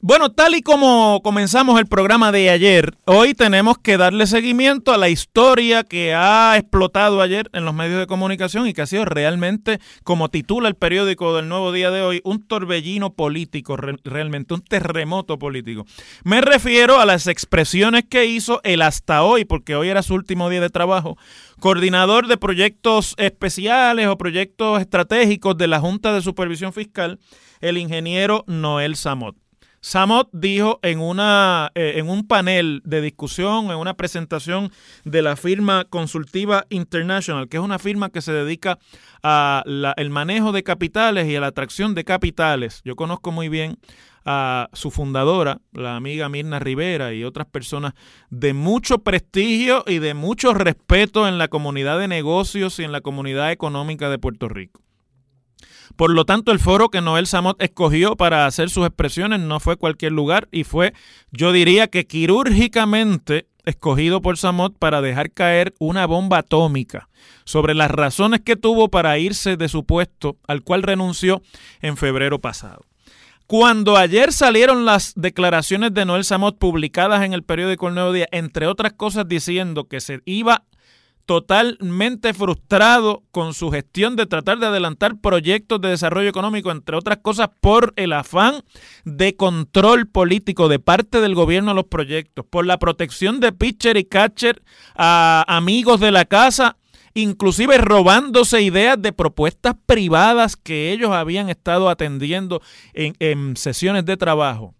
Bueno, tal y como comenzamos el programa de ayer, hoy tenemos que darle seguimiento a la historia que ha explotado ayer en los medios de comunicación y que ha sido realmente, como titula el periódico del Nuevo Día de hoy, un torbellino político, re- realmente un terremoto político. Me refiero a las expresiones que hizo el hasta hoy, porque hoy era su último día de trabajo, coordinador de proyectos especiales o proyectos estratégicos de la Junta de Supervisión Fiscal, el ingeniero Noel Samot. Samot dijo en, una, eh, en un panel de discusión, en una presentación de la firma consultiva International, que es una firma que se dedica al manejo de capitales y a la atracción de capitales. Yo conozco muy bien a su fundadora, la amiga Mirna Rivera y otras personas de mucho prestigio y de mucho respeto en la comunidad de negocios y en la comunidad económica de Puerto Rico. Por lo tanto, el foro que Noel Samot escogió para hacer sus expresiones no fue cualquier lugar y fue, yo diría que quirúrgicamente escogido por Samot para dejar caer una bomba atómica sobre las razones que tuvo para irse de su puesto al cual renunció en febrero pasado. Cuando ayer salieron las declaraciones de Noel Samot publicadas en el periódico El Nuevo Día, entre otras cosas diciendo que se iba totalmente frustrado con su gestión de tratar de adelantar proyectos de desarrollo económico, entre otras cosas por el afán de control político de parte del gobierno a los proyectos, por la protección de pitcher y catcher a amigos de la casa, inclusive robándose ideas de propuestas privadas que ellos habían estado atendiendo en, en sesiones de trabajo.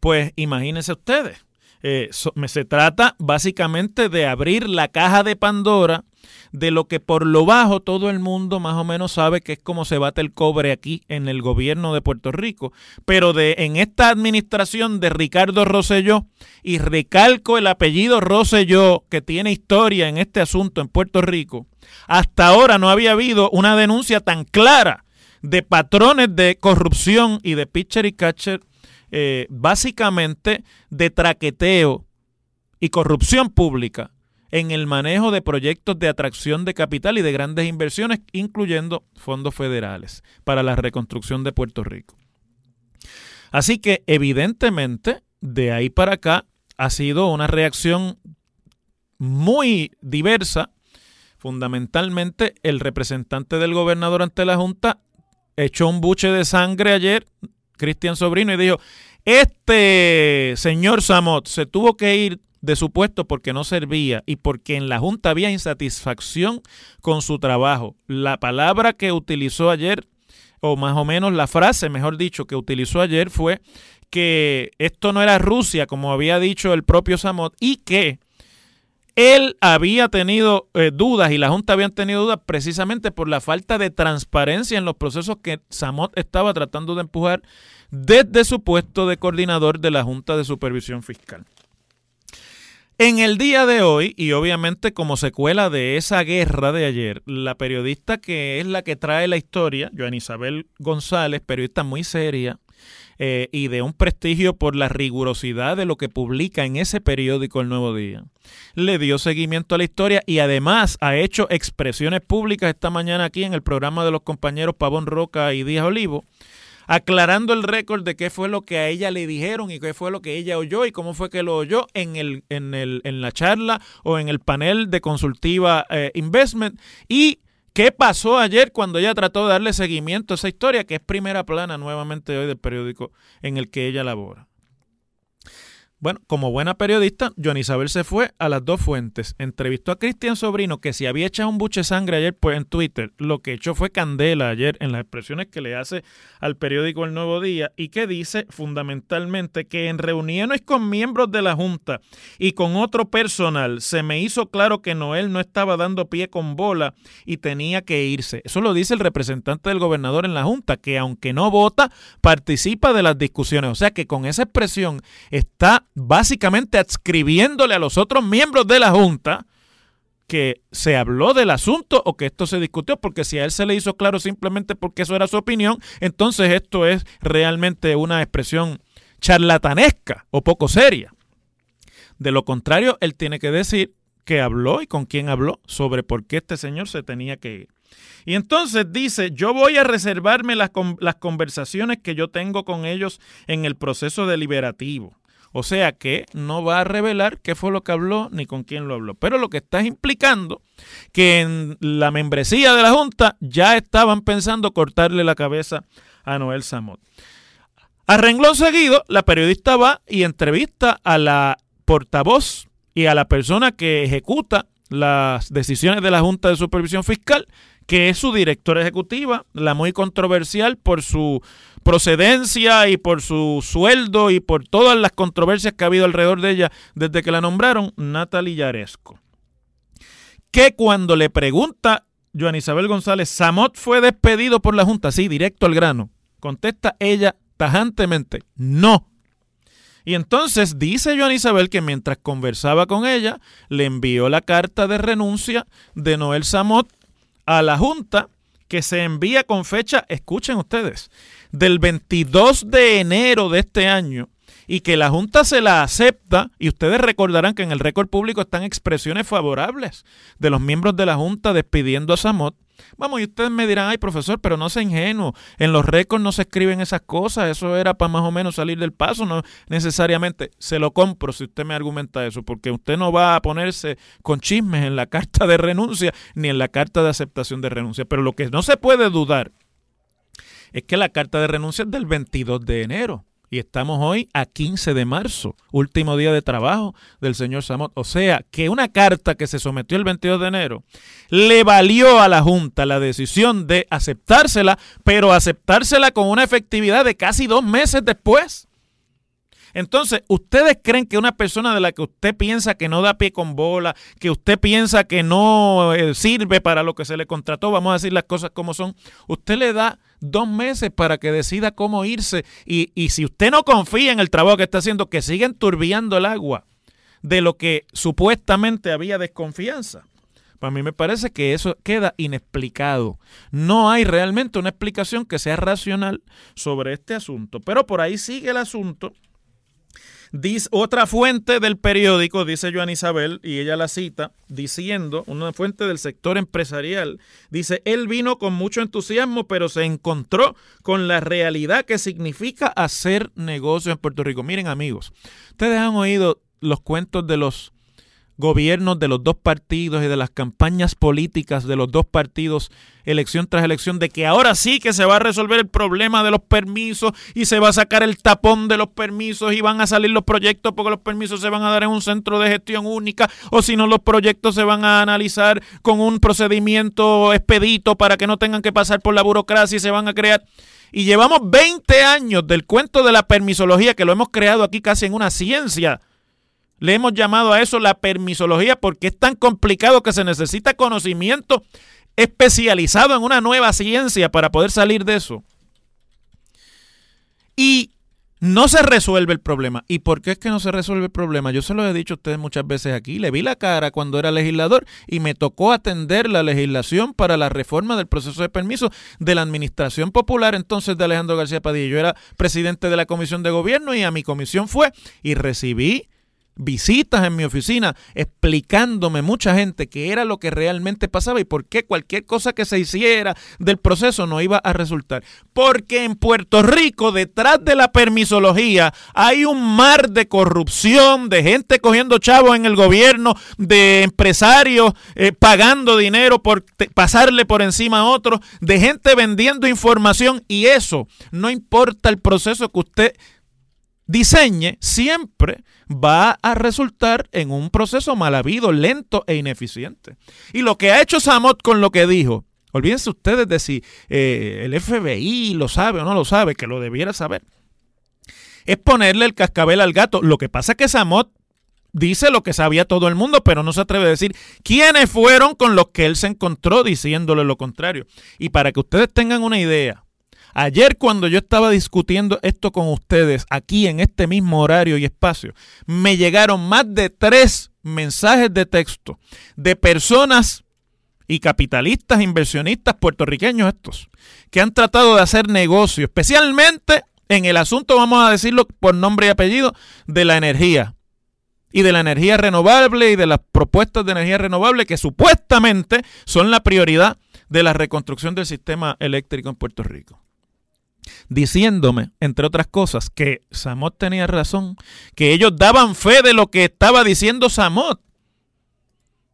Pues imagínense ustedes. Eh, so, se trata básicamente de abrir la caja de Pandora de lo que por lo bajo todo el mundo más o menos sabe que es como se bate el cobre aquí en el gobierno de Puerto Rico. Pero de en esta administración de Ricardo Rosselló, y recalco el apellido Rosselló, que tiene historia en este asunto en Puerto Rico, hasta ahora no había habido una denuncia tan clara de patrones de corrupción y de pitcher y catcher eh, básicamente de traqueteo y corrupción pública en el manejo de proyectos de atracción de capital y de grandes inversiones, incluyendo fondos federales para la reconstrucción de Puerto Rico. Así que evidentemente, de ahí para acá ha sido una reacción muy diversa. Fundamentalmente, el representante del gobernador ante la Junta echó un buche de sangre ayer Cristian Sobrino y dijo, este señor Samot se tuvo que ir de su puesto porque no servía y porque en la Junta había insatisfacción con su trabajo. La palabra que utilizó ayer, o más o menos la frase, mejor dicho, que utilizó ayer fue que esto no era Rusia, como había dicho el propio Samot, y que él había tenido eh, dudas y la Junta habían tenido dudas precisamente por la falta de transparencia en los procesos que Samot estaba tratando de empujar desde su puesto de coordinador de la Junta de Supervisión Fiscal. En el día de hoy, y obviamente como secuela de esa guerra de ayer, la periodista que es la que trae la historia, Joan Isabel González, periodista muy seria, eh, y de un prestigio por la rigurosidad de lo que publica en ese periódico El Nuevo Día. Le dio seguimiento a la historia y además ha hecho expresiones públicas esta mañana aquí en el programa de los compañeros Pavón Roca y Díaz Olivo, aclarando el récord de qué fue lo que a ella le dijeron y qué fue lo que ella oyó y cómo fue que lo oyó en, el, en, el, en la charla o en el panel de consultiva eh, Investment y ¿Qué pasó ayer cuando ella trató de darle seguimiento a esa historia que es primera plana nuevamente hoy del periódico en el que ella labora? Bueno, como buena periodista, Joan Isabel se fue a las dos fuentes. Entrevistó a Cristian Sobrino, que si había echado un buche sangre ayer pues, en Twitter, lo que echó fue candela ayer en las expresiones que le hace al periódico El Nuevo Día y que dice fundamentalmente que en reuniones con miembros de la Junta y con otro personal se me hizo claro que Noel no estaba dando pie con bola y tenía que irse. Eso lo dice el representante del gobernador en la Junta, que aunque no vota, participa de las discusiones. O sea que con esa expresión está básicamente adscribiéndole a los otros miembros de la Junta que se habló del asunto o que esto se discutió, porque si a él se le hizo claro simplemente porque eso era su opinión, entonces esto es realmente una expresión charlatanesca o poco seria. De lo contrario, él tiene que decir que habló y con quién habló sobre por qué este señor se tenía que ir. Y entonces dice, yo voy a reservarme las, las conversaciones que yo tengo con ellos en el proceso deliberativo. O sea que no va a revelar qué fue lo que habló ni con quién lo habló. Pero lo que está implicando que en la membresía de la Junta ya estaban pensando cortarle la cabeza a Noel Samot. A renglón seguido, la periodista va y entrevista a la portavoz y a la persona que ejecuta las decisiones de la Junta de Supervisión Fiscal, que es su directora ejecutiva, la muy controversial por su procedencia y por su sueldo y por todas las controversias que ha habido alrededor de ella desde que la nombraron, Natalie Yaresco. Que cuando le pregunta Joan Isabel González, ¿Samot fue despedido por la Junta? Sí, directo al grano. Contesta ella tajantemente, no. Y entonces dice Joan Isabel que mientras conversaba con ella, le envió la carta de renuncia de Noel Samot a la Junta que se envía con fecha, escuchen ustedes, del 22 de enero de este año y que la Junta se la acepta, y ustedes recordarán que en el récord público están expresiones favorables de los miembros de la Junta despidiendo a Samot. Vamos, y ustedes me dirán, ay profesor, pero no sea ingenuo, en los récords no se escriben esas cosas, eso era para más o menos salir del paso, no necesariamente. Se lo compro si usted me argumenta eso, porque usted no va a ponerse con chismes en la carta de renuncia ni en la carta de aceptación de renuncia. Pero lo que no se puede dudar es que la carta de renuncia es del 22 de enero. Y estamos hoy a 15 de marzo, último día de trabajo del señor Samot. O sea, que una carta que se sometió el 22 de enero le valió a la Junta la decisión de aceptársela, pero aceptársela con una efectividad de casi dos meses después. Entonces, ¿ustedes creen que una persona de la que usted piensa que no da pie con bola, que usted piensa que no eh, sirve para lo que se le contrató, vamos a decir las cosas como son, usted le da dos meses para que decida cómo irse. Y, y si usted no confía en el trabajo que está haciendo, que siga enturbiando el agua de lo que supuestamente había desconfianza. Para mí me parece que eso queda inexplicado. No hay realmente una explicación que sea racional sobre este asunto. Pero por ahí sigue el asunto Dice, otra fuente del periódico, dice Joan Isabel, y ella la cita, diciendo, una fuente del sector empresarial, dice, él vino con mucho entusiasmo, pero se encontró con la realidad que significa hacer negocio en Puerto Rico. Miren amigos, ustedes han oído los cuentos de los gobiernos de los dos partidos y de las campañas políticas de los dos partidos elección tras elección de que ahora sí que se va a resolver el problema de los permisos y se va a sacar el tapón de los permisos y van a salir los proyectos porque los permisos se van a dar en un centro de gestión única o si no los proyectos se van a analizar con un procedimiento expedito para que no tengan que pasar por la burocracia y se van a crear. Y llevamos 20 años del cuento de la permisología que lo hemos creado aquí casi en una ciencia le hemos llamado a eso la permisología porque es tan complicado que se necesita conocimiento especializado en una nueva ciencia para poder salir de eso. Y no se resuelve el problema. ¿Y por qué es que no se resuelve el problema? Yo se lo he dicho a ustedes muchas veces aquí. Le vi la cara cuando era legislador y me tocó atender la legislación para la reforma del proceso de permiso de la Administración Popular entonces de Alejandro García Padilla. Yo era presidente de la Comisión de Gobierno y a mi comisión fue y recibí visitas en mi oficina explicándome mucha gente qué era lo que realmente pasaba y por qué cualquier cosa que se hiciera del proceso no iba a resultar. Porque en Puerto Rico, detrás de la permisología, hay un mar de corrupción, de gente cogiendo chavos en el gobierno, de empresarios eh, pagando dinero por pasarle por encima a otros, de gente vendiendo información y eso no importa el proceso que usted diseñe, siempre va a resultar en un proceso mal habido, lento e ineficiente. Y lo que ha hecho Samot con lo que dijo, olvídense ustedes de si eh, el FBI lo sabe o no lo sabe, que lo debiera saber, es ponerle el cascabel al gato. Lo que pasa es que Samot dice lo que sabía todo el mundo, pero no se atreve a decir quiénes fueron con los que él se encontró diciéndole lo contrario. Y para que ustedes tengan una idea, Ayer cuando yo estaba discutiendo esto con ustedes aquí en este mismo horario y espacio, me llegaron más de tres mensajes de texto de personas y capitalistas, inversionistas puertorriqueños estos, que han tratado de hacer negocio, especialmente en el asunto, vamos a decirlo por nombre y apellido, de la energía. Y de la energía renovable y de las propuestas de energía renovable que supuestamente son la prioridad de la reconstrucción del sistema eléctrico en Puerto Rico diciéndome, entre otras cosas, que Samot tenía razón, que ellos daban fe de lo que estaba diciendo Samot.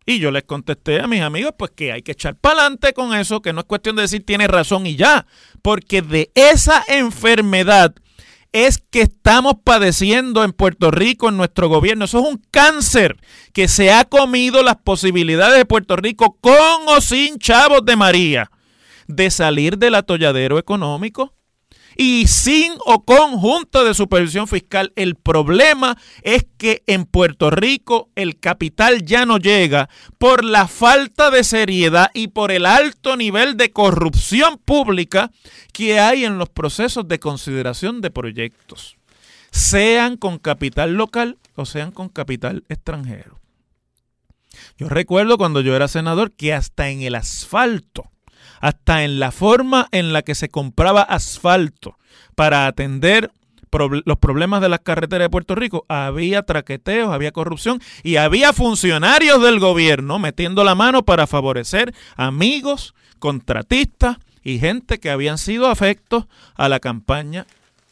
Y yo les contesté a mis amigos, pues que hay que echar para adelante con eso, que no es cuestión de decir tiene razón y ya, porque de esa enfermedad es que estamos padeciendo en Puerto Rico, en nuestro gobierno. Eso es un cáncer que se ha comido las posibilidades de Puerto Rico con o sin chavos de María de salir del atolladero económico y sin o con Junta de Supervisión Fiscal. El problema es que en Puerto Rico el capital ya no llega por la falta de seriedad y por el alto nivel de corrupción pública que hay en los procesos de consideración de proyectos, sean con capital local o sean con capital extranjero. Yo recuerdo cuando yo era senador que hasta en el asfalto hasta en la forma en la que se compraba asfalto para atender los problemas de las carreteras de Puerto Rico, había traqueteos, había corrupción y había funcionarios del gobierno metiendo la mano para favorecer amigos, contratistas y gente que habían sido afectos a la campaña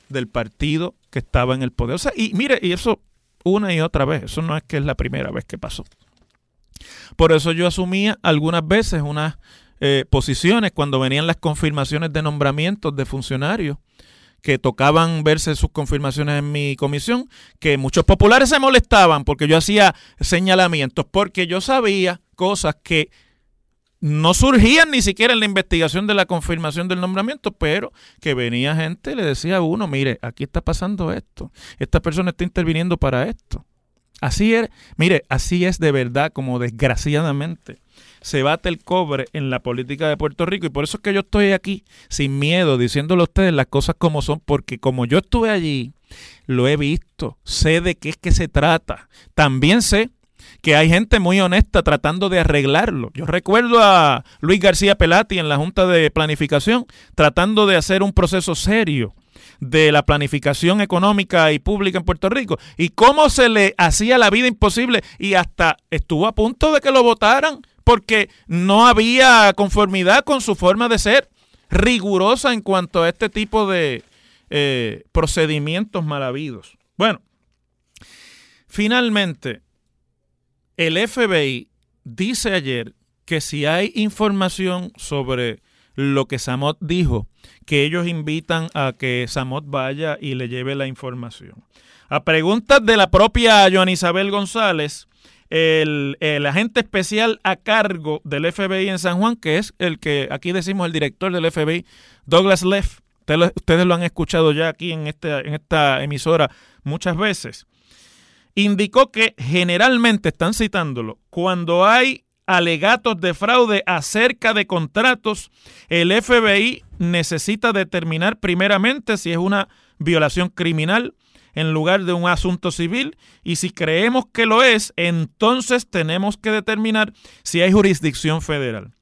del partido que estaba en el poder. y mire, y eso una y otra vez, eso no es que es la primera vez que pasó. Por eso yo asumía algunas veces unas eh, posiciones cuando venían las confirmaciones de nombramientos de funcionarios que tocaban verse sus confirmaciones en mi comisión, que muchos populares se molestaban porque yo hacía señalamientos, porque yo sabía cosas que no surgían ni siquiera en la investigación de la confirmación del nombramiento, pero que venía gente y le decía a uno, mire, aquí está pasando esto, esta persona está interviniendo para esto. Así es, mire, así es de verdad como desgraciadamente se bate el cobre en la política de Puerto Rico y por eso es que yo estoy aquí sin miedo diciéndole a ustedes las cosas como son, porque como yo estuve allí, lo he visto, sé de qué es que se trata. También sé que hay gente muy honesta tratando de arreglarlo. Yo recuerdo a Luis García Pelati en la Junta de Planificación tratando de hacer un proceso serio de la planificación económica y pública en Puerto Rico y cómo se le hacía la vida imposible y hasta estuvo a punto de que lo votaran porque no había conformidad con su forma de ser rigurosa en cuanto a este tipo de eh, procedimientos mal habidos. Bueno, finalmente, el FBI dice ayer que si hay información sobre lo que Samot dijo, que ellos invitan a que Samot vaya y le lleve la información. A preguntas de la propia Joan Isabel González, el, agente especial a cargo del FBI en San Juan, que es el que aquí decimos el director del FBI, Douglas Leff. Ustedes lo han escuchado ya aquí en esta, emisora muchas veces. Indicó que generalmente, están citándolo, cuando hay alegatos de fraude acerca de contratos, el FBI necesita determinar primeramente si es una violación criminal en lugar de un asunto civil y si creemos que lo es, entonces tenemos que determinar si hay jurisdicción federal.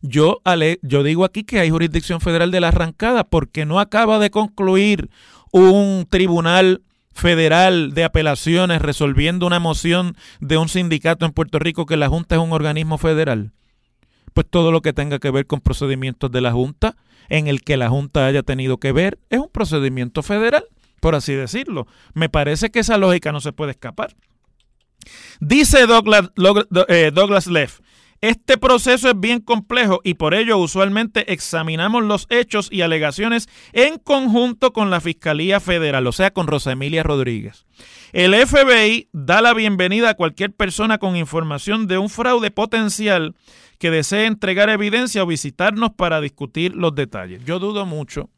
Yo, yo digo aquí que hay jurisdicción federal de la arrancada porque no acaba de concluir un tribunal federal de apelaciones resolviendo una moción de un sindicato en Puerto Rico que la Junta es un organismo federal. Pues todo lo que tenga que ver con procedimientos de la Junta, en el que la Junta haya tenido que ver, es un procedimiento federal por así decirlo. Me parece que esa lógica no se puede escapar. Dice Douglas, eh, Douglas Leff, este proceso es bien complejo y por ello usualmente examinamos los hechos y alegaciones en conjunto con la Fiscalía Federal, o sea, con Rosa Emilia Rodríguez. El FBI da la bienvenida a cualquier persona con información de un fraude potencial que desee entregar evidencia o visitarnos para discutir los detalles. Yo dudo mucho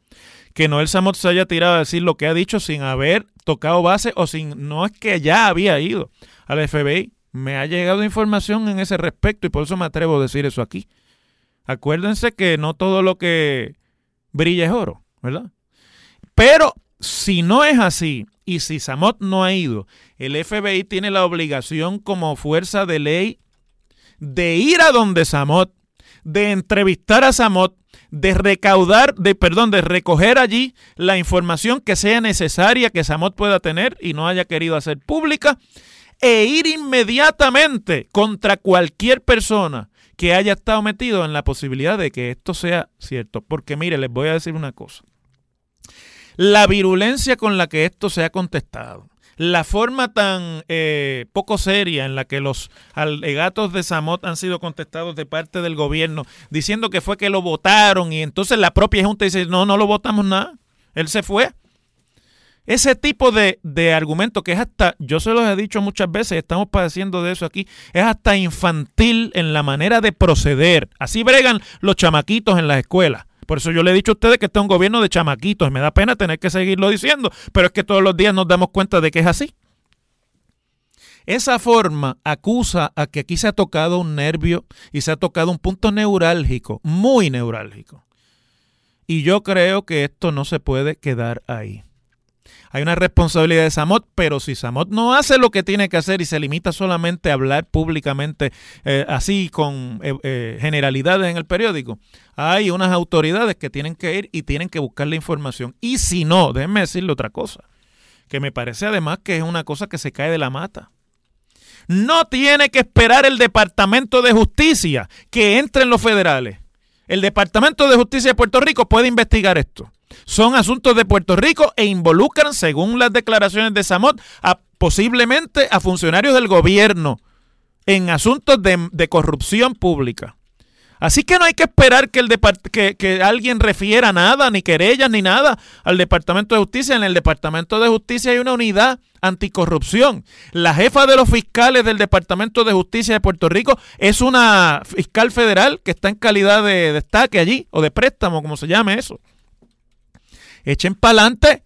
que Noel Samot se haya tirado a decir lo que ha dicho sin haber tocado base o sin, no es que ya había ido al FBI. Me ha llegado información en ese respecto y por eso me atrevo a decir eso aquí. Acuérdense que no todo lo que brilla es oro, ¿verdad? Pero si no es así y si Samot no ha ido, el FBI tiene la obligación como fuerza de ley de ir a donde Samot, de entrevistar a Samot de recaudar, de perdón, de recoger allí la información que sea necesaria que Samot pueda tener y no haya querido hacer pública e ir inmediatamente contra cualquier persona que haya estado metido en la posibilidad de que esto sea cierto. Porque mire, les voy a decir una cosa. La virulencia con la que esto se ha contestado, la forma tan eh, poco seria en la que los alegatos de Samot han sido contestados de parte del gobierno, diciendo que fue que lo votaron y entonces la propia Junta dice, no, no lo votamos nada, él se fue. Ese tipo de, de argumento que es hasta, yo se los he dicho muchas veces, estamos padeciendo de eso aquí, es hasta infantil en la manera de proceder. Así bregan los chamaquitos en las escuelas. Por eso yo le he dicho a ustedes que este es un gobierno de chamaquitos. Me da pena tener que seguirlo diciendo, pero es que todos los días nos damos cuenta de que es así. Esa forma acusa a que aquí se ha tocado un nervio y se ha tocado un punto neurálgico, muy neurálgico. Y yo creo que esto no se puede quedar ahí hay una responsabilidad de Samot, pero si Samot no hace lo que tiene que hacer y se limita solamente a hablar públicamente eh, así con eh, eh, generalidades en el periódico, hay unas autoridades que tienen que ir y tienen que buscar la información. Y si no, déjenme decirle otra cosa, que me parece además que es una cosa que se cae de la mata. No tiene que esperar el Departamento de Justicia que entre en los federales. El Departamento de Justicia de Puerto Rico puede investigar esto son asuntos de Puerto Rico e involucran, según las declaraciones de Samot, a, posiblemente a funcionarios del gobierno en asuntos de, corrupción pública. Así que no hay que esperar que, el que, que, alguien refiera nada, ni querellas, ni nada al Departamento de Justicia. En el Departamento de Justicia hay una unidad anticorrupción. La jefa de los fiscales del Departamento de Justicia de Puerto Rico es una fiscal federal que está en calidad de destaque allí, o de préstamo, como se llame eso. Echen pa'lante.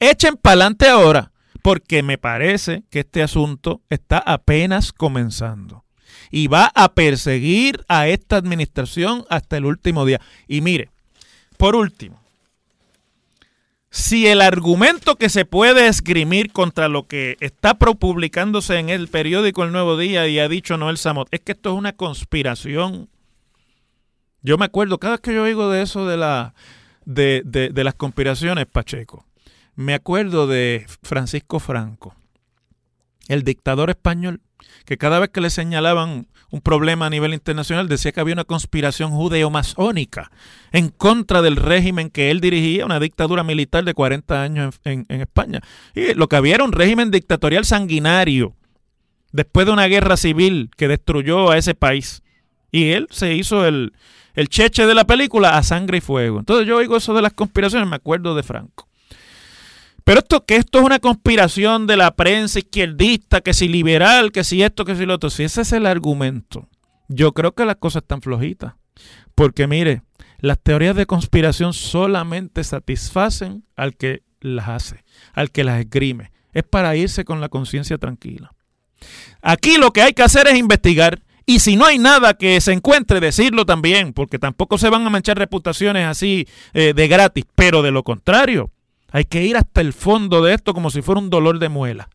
Echen pa'lante ahora. Porque me parece que este asunto está apenas comenzando. Y va a perseguir a esta administración hasta el último día. Y mire, por último, si el argumento que se puede esgrimir contra lo que está publicándose en el periódico El Nuevo Día y ha dicho Noel Samot es que esto es una conspiración. Yo me acuerdo, cada vez que yo oigo de eso de la de, de, las conspiraciones, Pacheco, me acuerdo de Francisco Franco, el dictador español, que cada vez que le señalaban un problema a nivel internacional decía que había una conspiración judeo-masónica en contra del régimen que él dirigía, una dictadura militar de 40 años en, en, España. Y lo que había era un régimen dictatorial sanguinario después de una guerra civil que destruyó a ese país. Y él se hizo el, el cheche de la película a sangre y fuego. Entonces yo oigo eso de las conspiraciones, me acuerdo de Franco. Pero esto, que esto es una conspiración de la prensa izquierdista, que si liberal, que si esto, que si lo otro, si ese es el argumento, yo creo que las cosas están flojitas. Porque mire, las teorías de conspiración solamente satisfacen al que las hace, al que las esgrime. Es para irse con la conciencia tranquila. Aquí lo que hay que hacer es investigar. Y si no hay nada que se encuentre, decirlo también, porque tampoco se van a manchar reputaciones así eh, de gratis. Pero de lo contrario, hay que ir hasta el fondo de esto como si fuera un dolor de muela.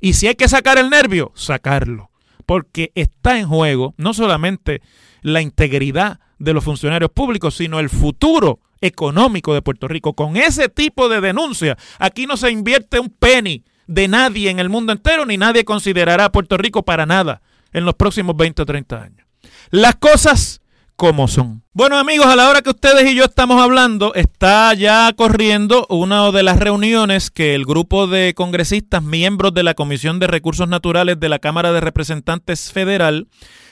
Y si hay que sacar el nervio, sacarlo. Porque está en juego no solamente la integridad de los funcionarios públicos, sino el futuro económico de Puerto Rico. Con ese tipo de denuncia, aquí no se invierte un penny de nadie en el mundo entero, ni nadie considerará a Puerto Rico para nada en los próximos 20 o 30 años. Las cosas como son. Bueno amigos, a la hora que ustedes y yo estamos hablando, está ya corriendo una de las reuniones que el grupo de congresistas, miembros de la Comisión de Recursos Naturales de la Cámara de Representantes Federal,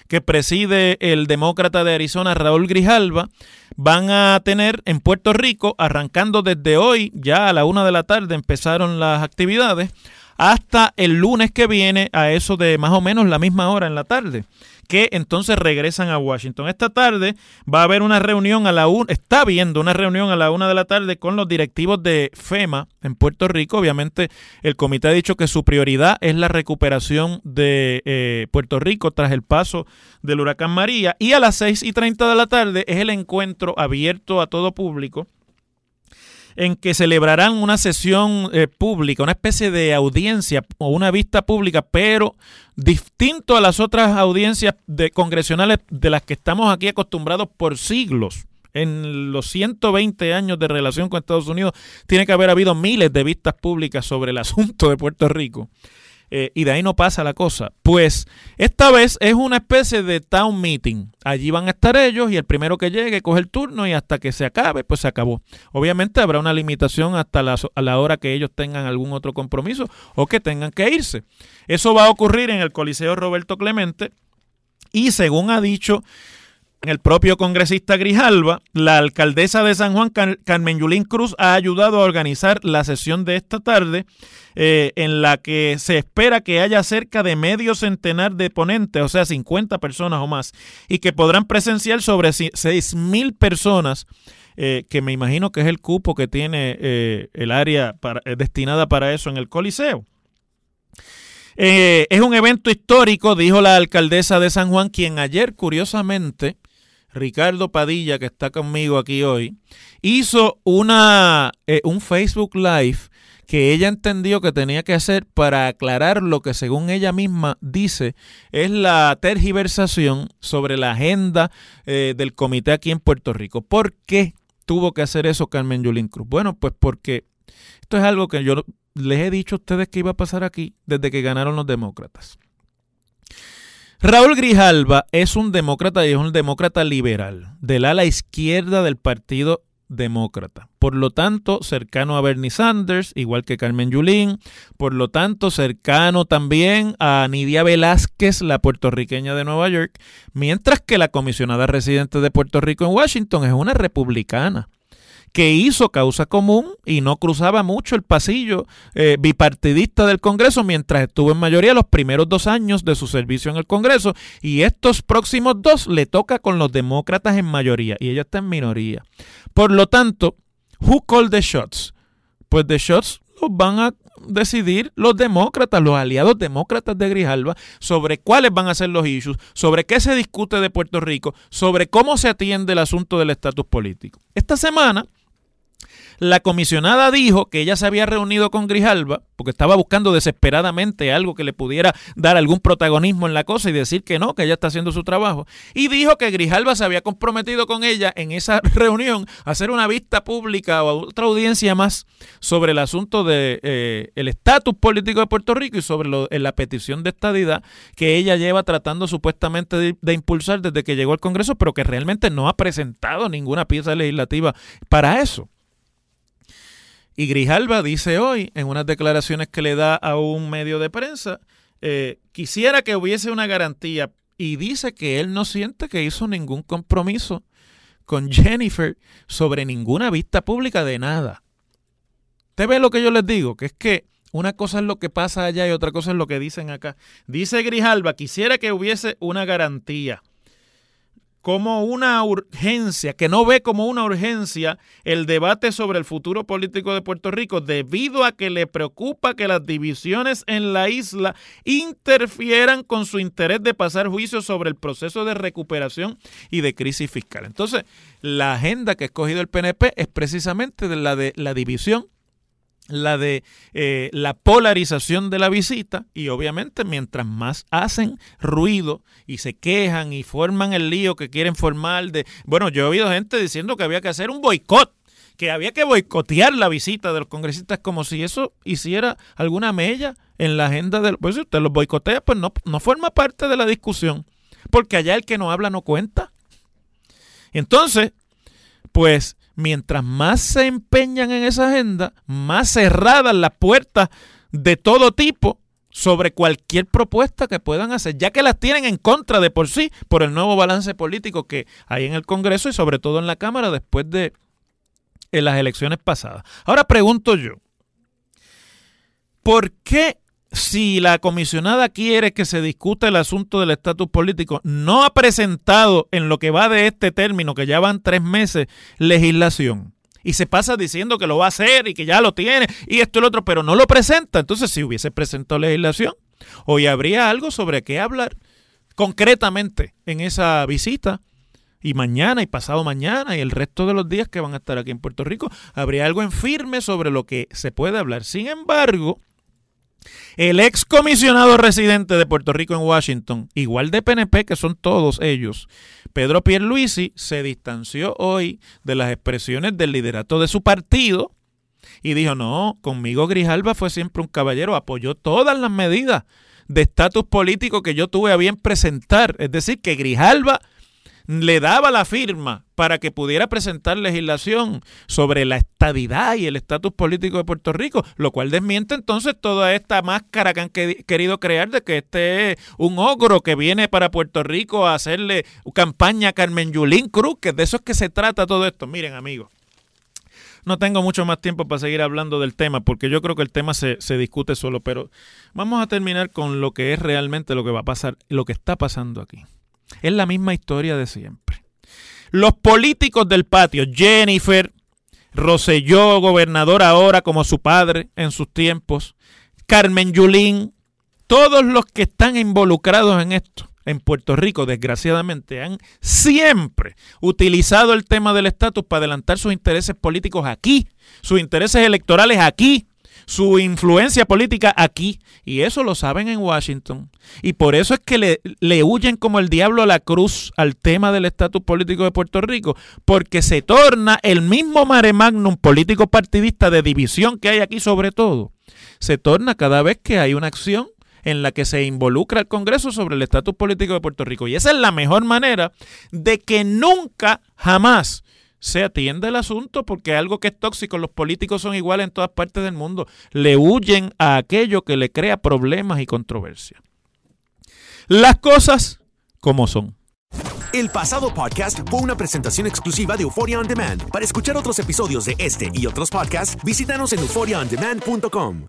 que preside el demócrata de Arizona, Raúl Grijalva, van a tener en Puerto Rico, arrancando desde hoy, ya a la una de la tarde empezaron las actividades, hasta el lunes que viene, a eso de más o menos la misma hora en la tarde que entonces regresan a Washington. Esta tarde va a haber una reunión a la una, está habiendo una reunión a la una de la tarde con los directivos de FEMA en Puerto Rico. Obviamente el comité ha dicho que su prioridad es la recuperación de eh, Puerto Rico tras el paso del huracán María. Y a las seis y treinta de la tarde es el encuentro abierto a todo público en que celebrarán una sesión eh, pública, una especie de audiencia o una vista pública, pero distinto a las otras audiencias de congresionales de las que estamos aquí acostumbrados por siglos. En los 120 años de relación con Estados Unidos tiene que haber habido miles de vistas públicas sobre el asunto de Puerto Rico. Eh, y de ahí no pasa la cosa. Pues esta vez es una especie de town meeting. Allí van a estar ellos y el primero que llegue coge el turno y hasta que se acabe, pues se acabó. Obviamente habrá una limitación hasta la, hora que ellos tengan algún otro compromiso o que tengan que irse. Eso va a ocurrir en el Coliseo Roberto Clemente y según ha dicho el propio congresista Grijalva, la alcaldesa de San Juan, Carmen Yulín Cruz, ha ayudado a organizar la sesión de esta tarde, eh, en la que se espera que haya cerca de medio centenar de ponentes, o sea, 50 personas o más, y que podrán presenciar sobre 6 mil personas. Eh, que me imagino que es el cupo que tiene eh, el área destinada para eso en el Coliseo. es un evento histórico, dijo la alcaldesa de San Juan, quien ayer, curiosamente, Ricardo Padilla, que está conmigo aquí hoy, hizo una, eh, un Facebook Live que ella entendió que tenía que hacer para aclarar lo que según ella misma dice es la tergiversación sobre la agenda eh, del comité aquí en Puerto Rico. ¿Por qué tuvo que hacer eso Carmen Yulín Cruz? Bueno, pues porque esto es algo que yo les he dicho a ustedes que iba a pasar aquí desde que ganaron los demócratas. Raúl Grijalva es un demócrata y es un demócrata liberal, del ala izquierda del Partido Demócrata. Por lo tanto, cercano a Bernie Sanders, igual que Carmen Yulín. Por lo tanto, cercano también a Nidia Velázquez, la puertorriqueña de Nueva York. Mientras que la comisionada residente de Puerto Rico en Washington es una republicana que hizo causa común y no cruzaba mucho el pasillo eh, bipartidista del Congreso mientras estuvo en mayoría los primeros dos años de su servicio en el Congreso y estos próximos dos le toca con los demócratas en mayoría y ella está en minoría. Por lo tanto, who called the shots? Pues the shots los van a decidir los demócratas, los aliados demócratas de Grijalva, sobre cuáles van a ser los issues, sobre qué se discute de Puerto Rico, sobre cómo se atiende el asunto del estatus político. Esta semana, la comisionada dijo que ella se había reunido con Grijalva porque estaba buscando desesperadamente algo que le pudiera dar algún protagonismo en la cosa y decir que no, que ella está haciendo su trabajo. Y dijo que Grijalva se había comprometido con ella en esa reunión a hacer una vista pública o otra audiencia más sobre el asunto de eh, estatus político de Puerto Rico y sobre la petición de estadidad que ella lleva tratando supuestamente de impulsar desde que llegó al Congreso, pero que realmente no ha presentado ninguna pieza legislativa para eso. Y Grijalva dice hoy, en unas declaraciones que le da a un medio de prensa, eh, quisiera que hubiese una garantía y dice que él no siente que hizo ningún compromiso con Jennifer sobre ninguna vista pública de nada. ¿Usted ve lo que yo les digo? Que es que una cosa es lo que pasa allá y otra cosa es lo que dicen acá. Dice Grijalba, quisiera que hubiese una garantía como una urgencia, que no ve como una urgencia el debate sobre el futuro político de Puerto Rico debido a que le preocupa que las divisiones en la isla interfieran con su interés de pasar juicio sobre el proceso de recuperación y de crisis fiscal. Entonces, la agenda que ha escogido el PNP es precisamente de la de la división la de eh, la polarización de la visita y obviamente mientras más hacen ruido y se quejan y forman el lío que quieren formar de bueno yo he oído gente diciendo que había que hacer un boicot que había que boicotear la visita de los congresistas como si eso hiciera alguna mella en la agenda del pues si usted los boicotea pues no, no forma parte de la discusión porque allá el que no habla no cuenta. Entonces pues mientras más se empeñan en esa agenda, más cerradas las puertas de todo tipo sobre cualquier propuesta que puedan hacer, ya que las tienen en contra de por sí por el nuevo balance político que hay en el Congreso y sobre todo en la Cámara después de las elecciones pasadas. Ahora pregunto yo, ¿por qué si la comisionada quiere que se discuta el asunto del estatus político, no ha presentado en lo que va de este término, que ya van tres meses, legislación. Y se pasa diciendo que lo va a hacer y que ya lo tiene y esto y lo otro, pero no lo presenta. Entonces, si hubiese presentado legislación, hoy habría algo sobre qué hablar concretamente en esa visita. Y mañana y pasado mañana y el resto de los días que van a estar aquí en Puerto Rico, habría algo en firme sobre lo que se puede hablar. Sin embargo, el ex comisionado residente de Puerto Rico en Washington, igual de PNP que son todos ellos, Pedro Pierluisi, se distanció hoy de las expresiones del liderato de su partido y dijo, no, conmigo Grijalba fue siempre un caballero, apoyó todas las medidas de estatus político que yo tuve a bien presentar. Es decir, que Grijalba le daba la firma para que pudiera presentar legislación sobre la estadidad y el estatus político de Puerto Rico, lo cual desmiente entonces toda esta máscara que han querido crear de que este es un ogro que viene para Puerto Rico a hacerle campaña a Carmen Yulín Cruz, que de eso es que se trata todo esto. Miren amigos, no tengo mucho más tiempo para seguir hablando del tema, porque yo creo que el tema se, se, discute solo, pero vamos a terminar con lo que es realmente lo que va a pasar, lo que está pasando aquí. Es la misma historia de siempre. Los políticos del patio, Jennifer, Roselló, gobernador ahora como su padre en sus tiempos, Carmen Yulín, todos los que están involucrados en esto en Puerto Rico, desgraciadamente, han siempre utilizado el tema del estatus para adelantar sus intereses políticos aquí, sus intereses electorales aquí, su influencia política aquí. Y eso lo saben en Washington. Y por eso es que le, le huyen como el diablo a la cruz al tema del estatus político de Puerto Rico, porque se torna el mismo mare magnum político partidista de división que hay aquí sobre todo. Se torna cada vez que hay una acción en la que se involucra el Congreso sobre el estatus político de Puerto Rico. Y esa es la mejor manera de que nunca, jamás se atiende el asunto porque algo que es tóxico, los políticos son iguales en todas partes del mundo, le huyen a aquello que le crea problemas y controversia. Las cosas como son. El pasado podcast fue una presentación exclusiva de Euphoria On Demand. Para escuchar otros episodios de este y otros podcasts, visítanos en euphoriaondemand.com.